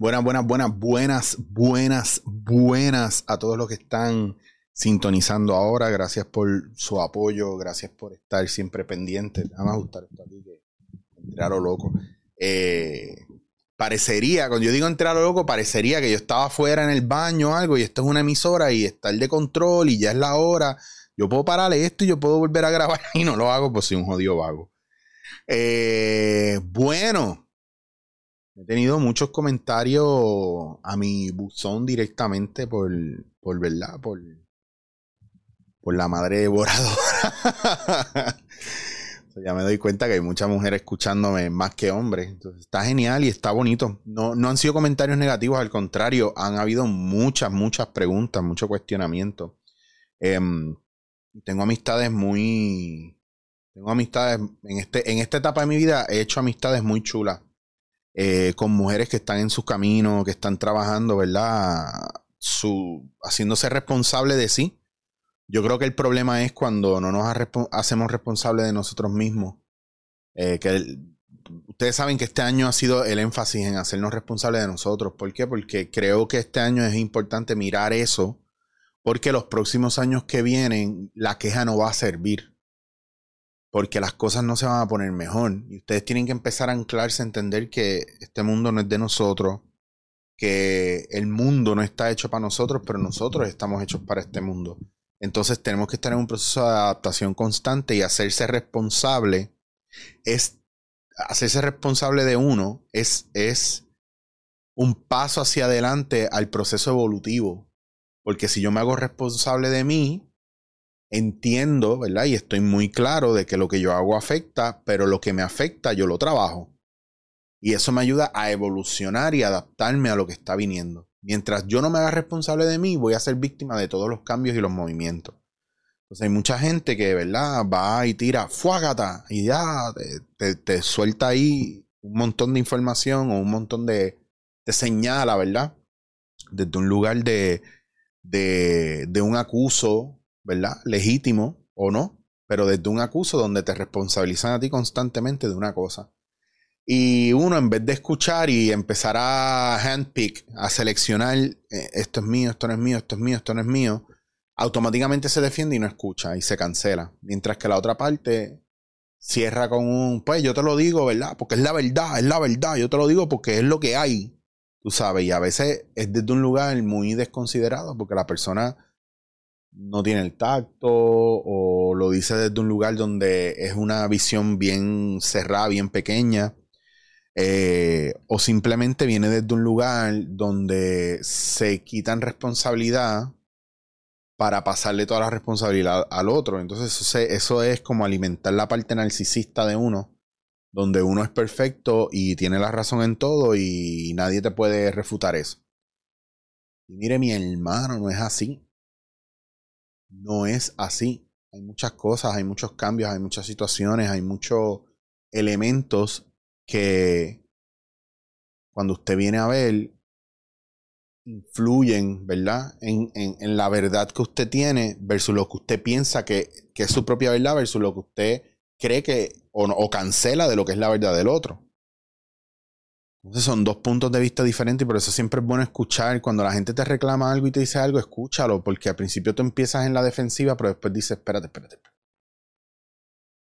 Buenas, buenas, buenas, buenas, buenas, buenas a todos los que están sintonizando ahora. Gracias por su apoyo, gracias por estar siempre pendientes. Vamos a ajustar esto aquí que entrar a lo loco. Eh, parecería, cuando yo digo entrar lo loco, parecería que yo estaba afuera en el baño o algo y esto es una emisora y está el de control y ya es la hora. Yo puedo pararle esto y yo puedo volver a grabar y no lo hago, pues soy un jodido vago. Eh, tenido muchos comentarios a mi buzón directamente por, por verdad, por, por la madre devoradora. ya me doy cuenta que hay muchas mujeres escuchándome más que hombres. Entonces, está genial y está bonito. No, no han sido comentarios negativos, al contrario, han habido muchas, muchas preguntas, mucho cuestionamiento. Em, tengo amistades muy. Tengo amistades. En, este, en esta etapa de mi vida he hecho amistades muy chulas eh, con mujeres que están en sus caminos, que están trabajando, ¿verdad? Su, haciéndose responsable de sí. Yo creo que el problema es cuando no nos hacemos responsables de nosotros mismos. Eh, que ustedes saben que este año ha sido el énfasis en hacernos responsables de nosotros. ¿Por qué? Porque creo que este año es importante mirar eso, porque los próximos años que vienen la queja no va a servir porque las cosas no se van a poner mejor. Y ustedes tienen que empezar a anclarse a entender que este mundo no es de nosotros, que el mundo no está hecho para nosotros, pero nosotros estamos hechos para este mundo. Entonces tenemos que estar en un proceso de adaptación constante y hacerse responsable es hacerse responsable de uno es, es un paso hacia adelante al proceso evolutivo. Porque si yo me hago responsable de mí, entiendo, ¿verdad? Y estoy muy claro de que lo que yo hago afecta, pero lo que me afecta yo lo trabajo. Y eso me ayuda a evolucionar y adaptarme a lo que está viniendo. Mientras yo no me haga responsable de mí, voy a ser víctima de todos los cambios y los movimientos. Entonces hay mucha gente que, ¿verdad? Va y tira, fuágata, y ya te, suelta ahí un montón de información o un montón de, de señala, ¿verdad? Desde un lugar de, de, de un acuso ¿verdad? Legítimo o no, pero desde un acuso donde te responsabilizan a ti constantemente de una cosa. Y uno, en vez de escuchar y empezar a handpick, a seleccionar eh, esto es mío, esto no es mío, esto es mío, esto no es mío, automáticamente se defiende y no escucha y se cancela. Mientras que la otra parte cierra con un, pues yo te lo digo, ¿verdad? Porque es la verdad, es la verdad, yo te lo digo porque es lo que hay, tú sabes, y a veces es desde un lugar muy desconsiderado porque la persona no tiene el tacto o lo dice desde un lugar donde es una visión bien cerrada, bien pequeña. Eh, o simplemente viene desde un lugar donde se quitan responsabilidad para pasarle toda la responsabilidad al otro. Entonces eso, eso es como alimentar la parte narcisista de uno, donde uno es perfecto y tiene la razón en todo y nadie te puede refutar eso. Y mire mi hermano, no es así no es así. Hay muchas cosas, hay muchos cambios, hay muchas situaciones, hay muchos elementos que cuando usted viene a ver influyen, ¿verdad? En, en, la verdad que usted tiene versus lo que usted piensa que, que, es su propia verdad versus lo que usted cree que o, o cancela de lo que es la verdad del otro. Entonces son dos puntos de vista diferentes y por eso siempre es bueno escuchar. Cuando la gente te reclama algo y te dice algo, escúchalo, porque al principio tú empiezas en la defensiva, pero después dices, espérate, espérate, espérate.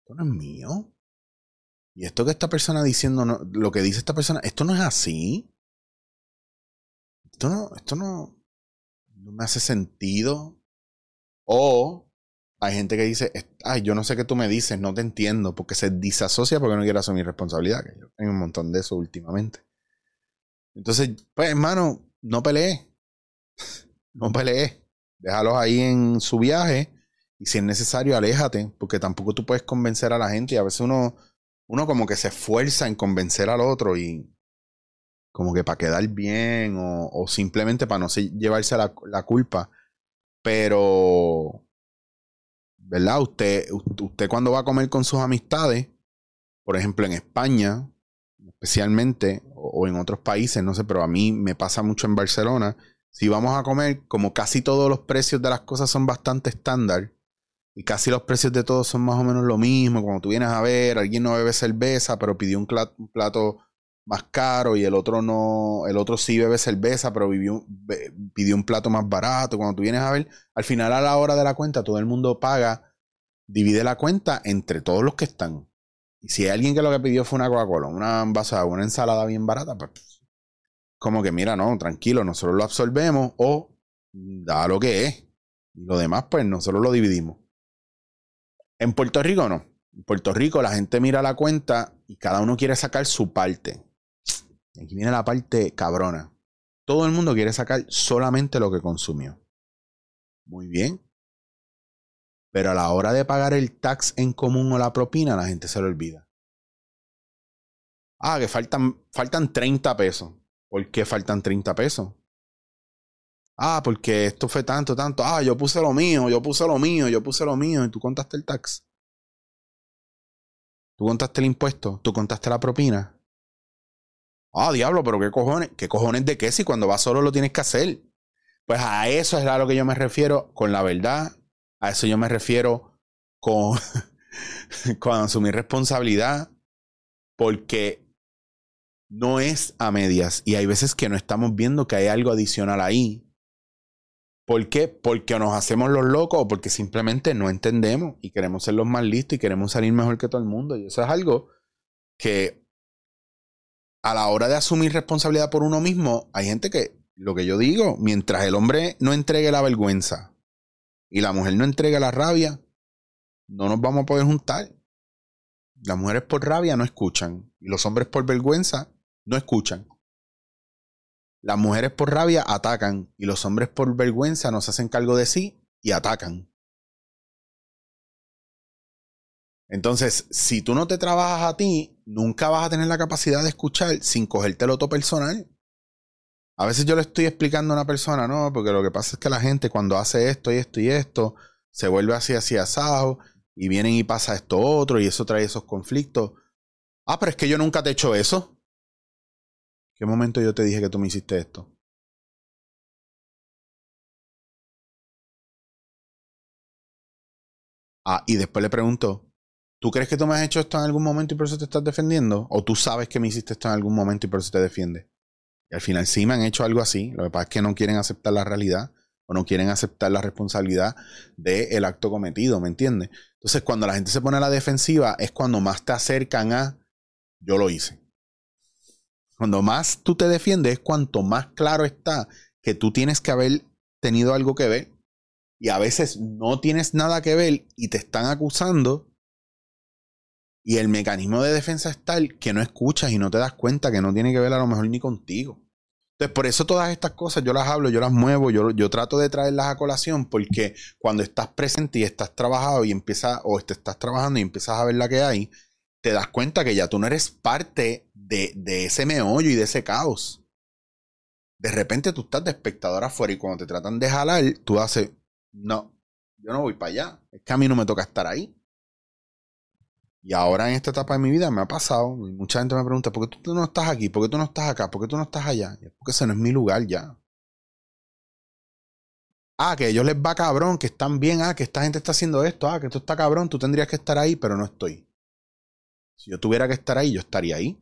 Esto no es mío. Y esto que esta persona diciendo, lo que dice esta persona, esto no es así. Esto no, esto no, no me hace sentido. O hay gente que dice, ay, yo no sé qué tú me dices, no te entiendo, porque se disasocia porque no quiere asumir responsabilidad, que yo tengo un montón de eso últimamente. Entonces, pues hermano, no pelees. No pelees. Déjalos ahí en su viaje y si es necesario, aléjate, porque tampoco tú puedes convencer a la gente y a veces uno, uno como que se esfuerza en convencer al otro y como que para quedar bien o, simplemente para no llevarse la, la culpa. Pero ¿verdad? Usted, usted cuando va a comer con sus amistades, por ejemplo en España, especialmente, o, en otros países, no sé, pero a mí me pasa mucho en Barcelona, si vamos a comer, como casi todos los precios de las cosas son bastante estándar, y casi los precios de todos son más o menos lo mismo, como tú vienes a ver, alguien no bebe cerveza, pero pidió un plato, más caro y el otro no, el otro sí bebe cerveza, pero vivió, pidió un plato más barato. Cuando tú vienes a ver, al final a la hora de la cuenta, todo el mundo paga, divide la cuenta entre todos los que están. Y si hay alguien que lo que pidió fue una Coca-Cola, una una ensalada bien barata, pues como que mira, no, tranquilo, nosotros lo absorbemos o da lo que es. Y lo demás, pues nosotros lo dividimos. En Puerto Rico no. En Puerto Rico la gente mira la cuenta y cada uno quiere sacar su parte. Aquí viene la parte cabrona. Todo el mundo quiere sacar solamente lo que consumió. Muy bien. Pero a la hora de pagar el tax en común o la propina, la gente se lo olvida. Ah, que faltan, faltan 30 pesos. ¿Por qué faltan 30 pesos? Ah, porque esto fue tanto, tanto. Ah, yo puse lo mío, yo puse lo mío, yo puse lo mío. Y tú contaste el tax. Tú contaste el impuesto, tú contaste la propina. Ah, diablo, pero qué cojones, qué cojones de qué si cuando vas solo lo tienes que hacer. Pues a eso es a lo que yo me refiero con la verdad. A eso yo me refiero con, con asumir responsabilidad. Porque no es a medias. Y hay veces que no estamos viendo que hay algo adicional ahí. ¿Por qué? Porque nos hacemos los locos o porque simplemente no entendemos y queremos ser los más listos y queremos salir mejor que todo el mundo. Y eso es algo que a la hora de asumir responsabilidad por uno mismo, hay gente que, lo que yo digo, mientras el hombre no entregue la vergüenza y la mujer no entregue la rabia, no nos vamos a poder juntar. Las mujeres por rabia no escuchan y los hombres por vergüenza no escuchan. Las mujeres por rabia atacan y los hombres por vergüenza nos hacen cargo de sí y atacan. Entonces, si tú no te trabajas a ti, nunca vas a tener la capacidad de escuchar sin cogerte el otro personal. A veces yo le estoy explicando a una persona, no, porque lo que pasa es que la gente cuando hace esto y esto y esto, se vuelve así, así asado, y vienen y pasa esto otro, y eso trae esos conflictos. Ah, pero es que yo nunca te he hecho eso. ¿Qué momento yo te dije que tú me hiciste esto? Ah, y después le pregunto, ¿tú crees que tú me has hecho esto en algún momento y por eso te estás defendiendo? ¿O tú sabes que me hiciste esto en algún momento y por eso te defiendes? Y al final sí me han hecho algo así. Lo que pasa es que no quieren aceptar la realidad o no quieren aceptar la responsabilidad del acto cometido, ¿me entiendes? Entonces, cuando la gente se pone a la defensiva, es cuando más te acercan a yo lo hice. Cuando más tú te defiendes, cuanto más claro está que tú tienes que haber tenido algo que ver. Y a veces no tienes nada que ver y te están acusando. Y el mecanismo de defensa es tal que no escuchas y no te das cuenta que no tiene que ver a lo mejor ni contigo. Entonces, por eso todas estas cosas yo las hablo, yo las muevo, yo, yo trato de traerlas a colación, porque cuando estás presente y estás trabajado y empiezas, o te estás trabajando y empiezas a ver la que hay, te das cuenta que ya tú no eres parte de, de ese meollo y de ese caos. De repente tú estás de espectador afuera y cuando te tratan de jalar, tú haces, no, yo no voy para allá. Es que a mí no me toca estar ahí. Y ahora en esta etapa de mi vida me ha pasado, mucha gente me pregunta, ¿por qué tú no estás aquí? ¿Por qué tú no estás acá? ¿Por qué tú no estás allá? porque ese no es mi lugar ya. Ah, que ellos les va cabrón, que están bien, ah, que esta gente está haciendo esto, ah, que esto está cabrón, tú tendrías que estar ahí, pero no estoy. Si yo tuviera que estar ahí, yo estaría ahí.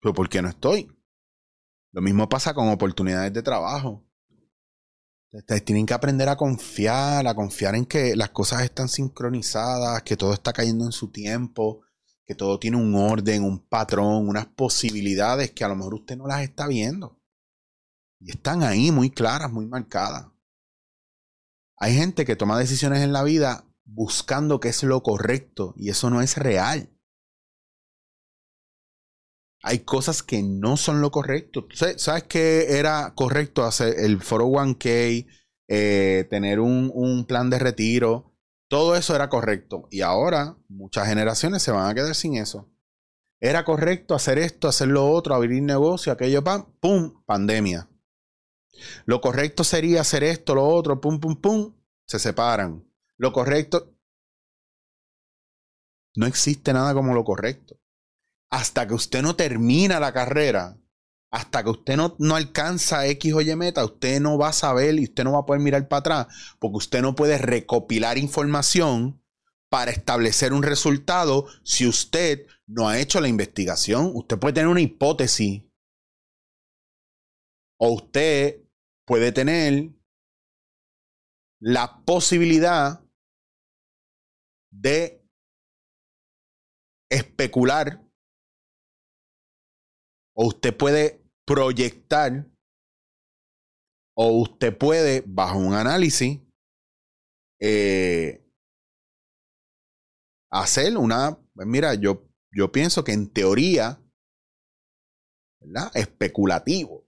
Pero ¿por qué no estoy? Lo mismo pasa con oportunidades de trabajo. Ustedes tienen que aprender a confiar, a confiar en que las cosas están sincronizadas, que todo está cayendo en su tiempo, que todo tiene un orden, un patrón, unas posibilidades que a lo mejor usted no las está viendo. Y están ahí muy claras, muy marcadas. Hay gente que toma decisiones en la vida buscando qué es lo correcto y eso no es real. Hay cosas que no son lo correcto. ¿Sabes qué era correcto hacer el 401k, eh, tener un, un plan de retiro? Todo eso era correcto. Y ahora muchas generaciones se van a quedar sin eso. Era correcto hacer esto, hacer lo otro, abrir negocio, aquello, pam, pum, pandemia. Lo correcto sería hacer esto, lo otro, pum, pum, pum, se separan. Lo correcto. No existe nada como lo correcto. Hasta que usted no termina la carrera, hasta que usted no, no alcanza X o Y meta, usted no va a saber y usted no va a poder mirar para atrás, porque usted no puede recopilar información para establecer un resultado si usted no ha hecho la investigación. Usted puede tener una hipótesis o usted puede tener la posibilidad de especular o usted puede proyectar o usted puede, bajo un análisis, eh, hacer una, pues mira, yo, yo pienso que en teoría, ¿verdad? Especulativo.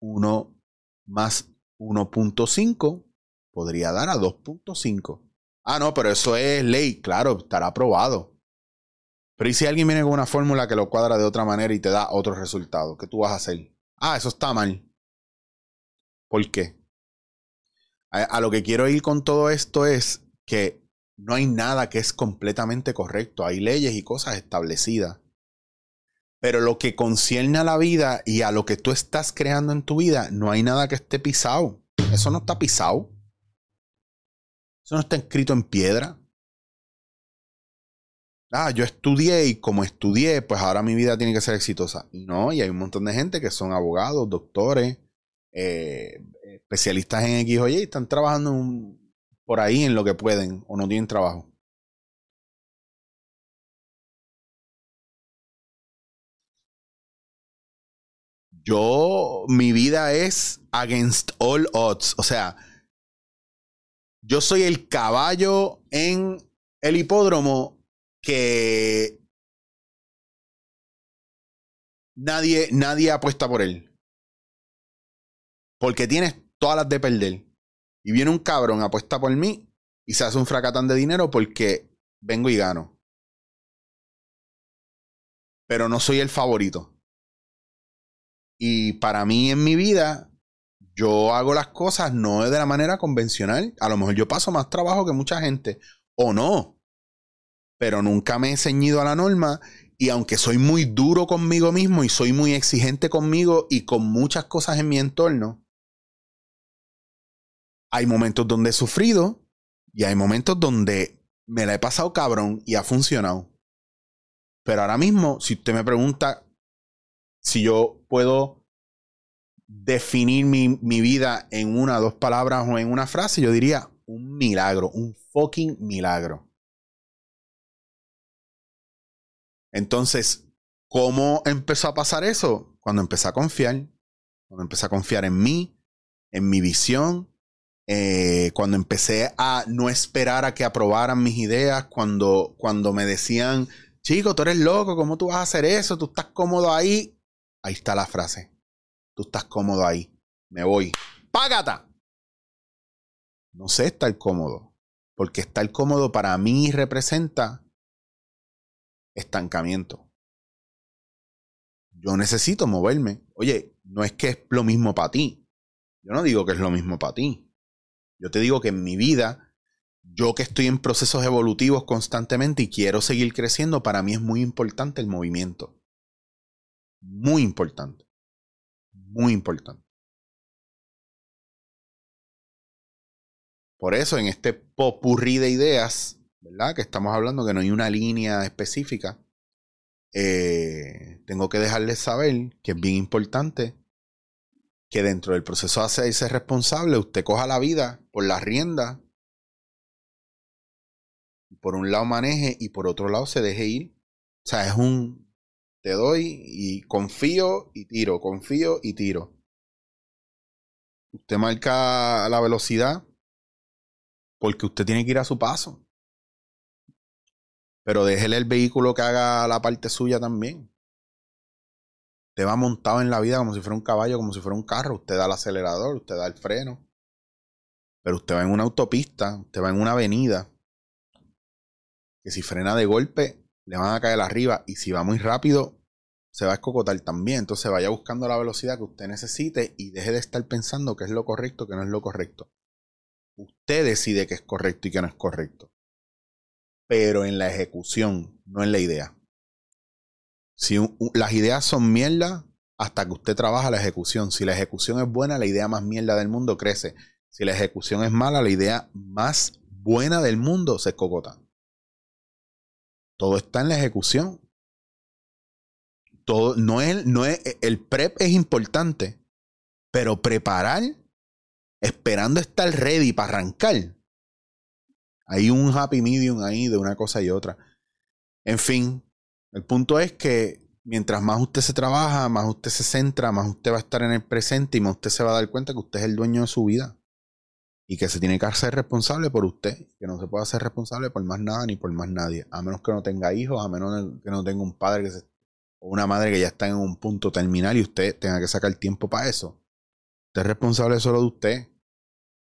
1 más 1.5 podría dar a 2.5. Ah, no, pero eso es ley, claro, estará aprobado. Pero ¿y si alguien viene con una fórmula que lo cuadra de otra manera y te da otro resultado? ¿Qué tú vas a hacer? Ah, eso está mal. ¿Por qué? A, lo que quiero ir con todo esto es que no hay nada que es completamente correcto. Hay leyes y cosas establecidas. Pero lo que concierne a la vida y a lo que tú estás creando en tu vida, no hay nada que esté pisado. Eso no está pisado. Eso no está escrito en piedra. Ah, yo estudié y como estudié, pues ahora mi vida tiene que ser exitosa. Y no, y hay un montón de gente que son abogados, doctores, eh, especialistas en X o Y y están trabajando por ahí en lo que pueden o no tienen trabajo. Yo, mi vida es against all odds. O sea, yo soy el caballo en el hipódromo que nadie, nadie apuesta por él. Porque tienes todas las de perder. Y viene un cabrón, apuesta por mí y se hace un fracatán de dinero porque vengo y gano. Pero no soy el favorito. Y para mí en mi vida, yo hago las cosas no de la manera convencional. A lo mejor yo paso más trabajo que mucha gente. O no. Pero nunca me he ceñido a la norma. Y aunque soy muy duro conmigo mismo y soy muy exigente conmigo y con muchas cosas en mi entorno, hay momentos donde he sufrido y hay momentos donde me la he pasado cabrón y ha funcionado. Pero ahora mismo, si usted me pregunta si yo puedo definir mi, mi vida en una, dos palabras o en una frase, yo diría un milagro, un fucking milagro. Entonces, ¿cómo empezó a pasar eso? Cuando empecé a confiar, cuando empecé a confiar en mí, en mi visión, eh, cuando empecé a no esperar a que aprobaran mis ideas, cuando, cuando me decían, chico, tú eres loco, ¿cómo tú vas a hacer eso? Tú estás cómodo ahí. Ahí está la frase. Tú estás cómodo ahí. Me voy. ¡Págata! No sé estar cómodo. Porque estar cómodo para mí representa estancamiento. Yo necesito moverme. Oye, no es que es lo mismo para ti. Yo no digo que es lo mismo para ti. Yo te digo que en mi vida, yo que estoy en procesos evolutivos constantemente y quiero seguir creciendo, para mí es muy importante el movimiento. Muy importante. Muy importante. Por eso en este popurrí de ideas, ¿verdad? Que estamos hablando que no hay una línea específica. Eh, tengo que dejarles saber que es bien importante que dentro del proceso de hacerse responsable, usted coja la vida por la rienda. Por un lado maneje y por otro lado se deje ir. O sea, es un te doy y confío y tiro, confío y tiro. Usted marca la velocidad porque usted tiene que ir a su paso. Pero déjele el vehículo que haga la parte suya también. Usted va montado en la vida como si fuera un caballo, como si fuera un carro. Usted da el acelerador, usted da el freno. Pero usted va en una autopista, usted va en una avenida. Que si frena de golpe, le van a caer arriba. Y si va muy rápido, se va a escocotar también. Entonces vaya buscando la velocidad que usted necesite y deje de estar pensando que es lo correcto, que no es lo correcto. Usted decide que es correcto y que no es correcto. Pero en la ejecución, no en la idea. Si las ideas son mierda, hasta que usted trabaja la ejecución. Si la ejecución es buena, la idea más mierda del mundo crece. Si la ejecución es mala, la idea más buena del mundo se cocota. Todo está en la ejecución. Todo, no es, no es, el prep es importante, pero preparar, esperando estar ready para arrancar. Hay un happy medium ahí de una cosa y otra. En fin, el punto es que mientras más usted se trabaja, más usted se centra, más usted va a estar en el presente y más usted se va a dar cuenta que usted es el dueño de su vida. Y que se tiene que hacer responsable por usted. Que no se puede hacer responsable por más nada ni por más nadie. A menos que no tenga hijos, a menos que no tenga un padre que o una madre que ya está en un punto terminal y usted tenga que sacar tiempo para eso. Usted es responsable solo de usted.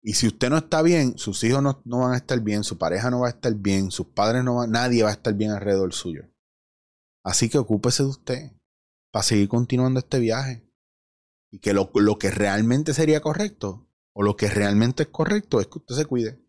Y si usted no está bien, sus hijos no, no, van a estar bien, su pareja no va a estar bien, sus padres no van, nadie va a estar bien alrededor suyo. Así que ocúpese de usted para seguir continuando este viaje. Y que lo, lo que realmente sería correcto, o lo que realmente es correcto, es que usted se cuide.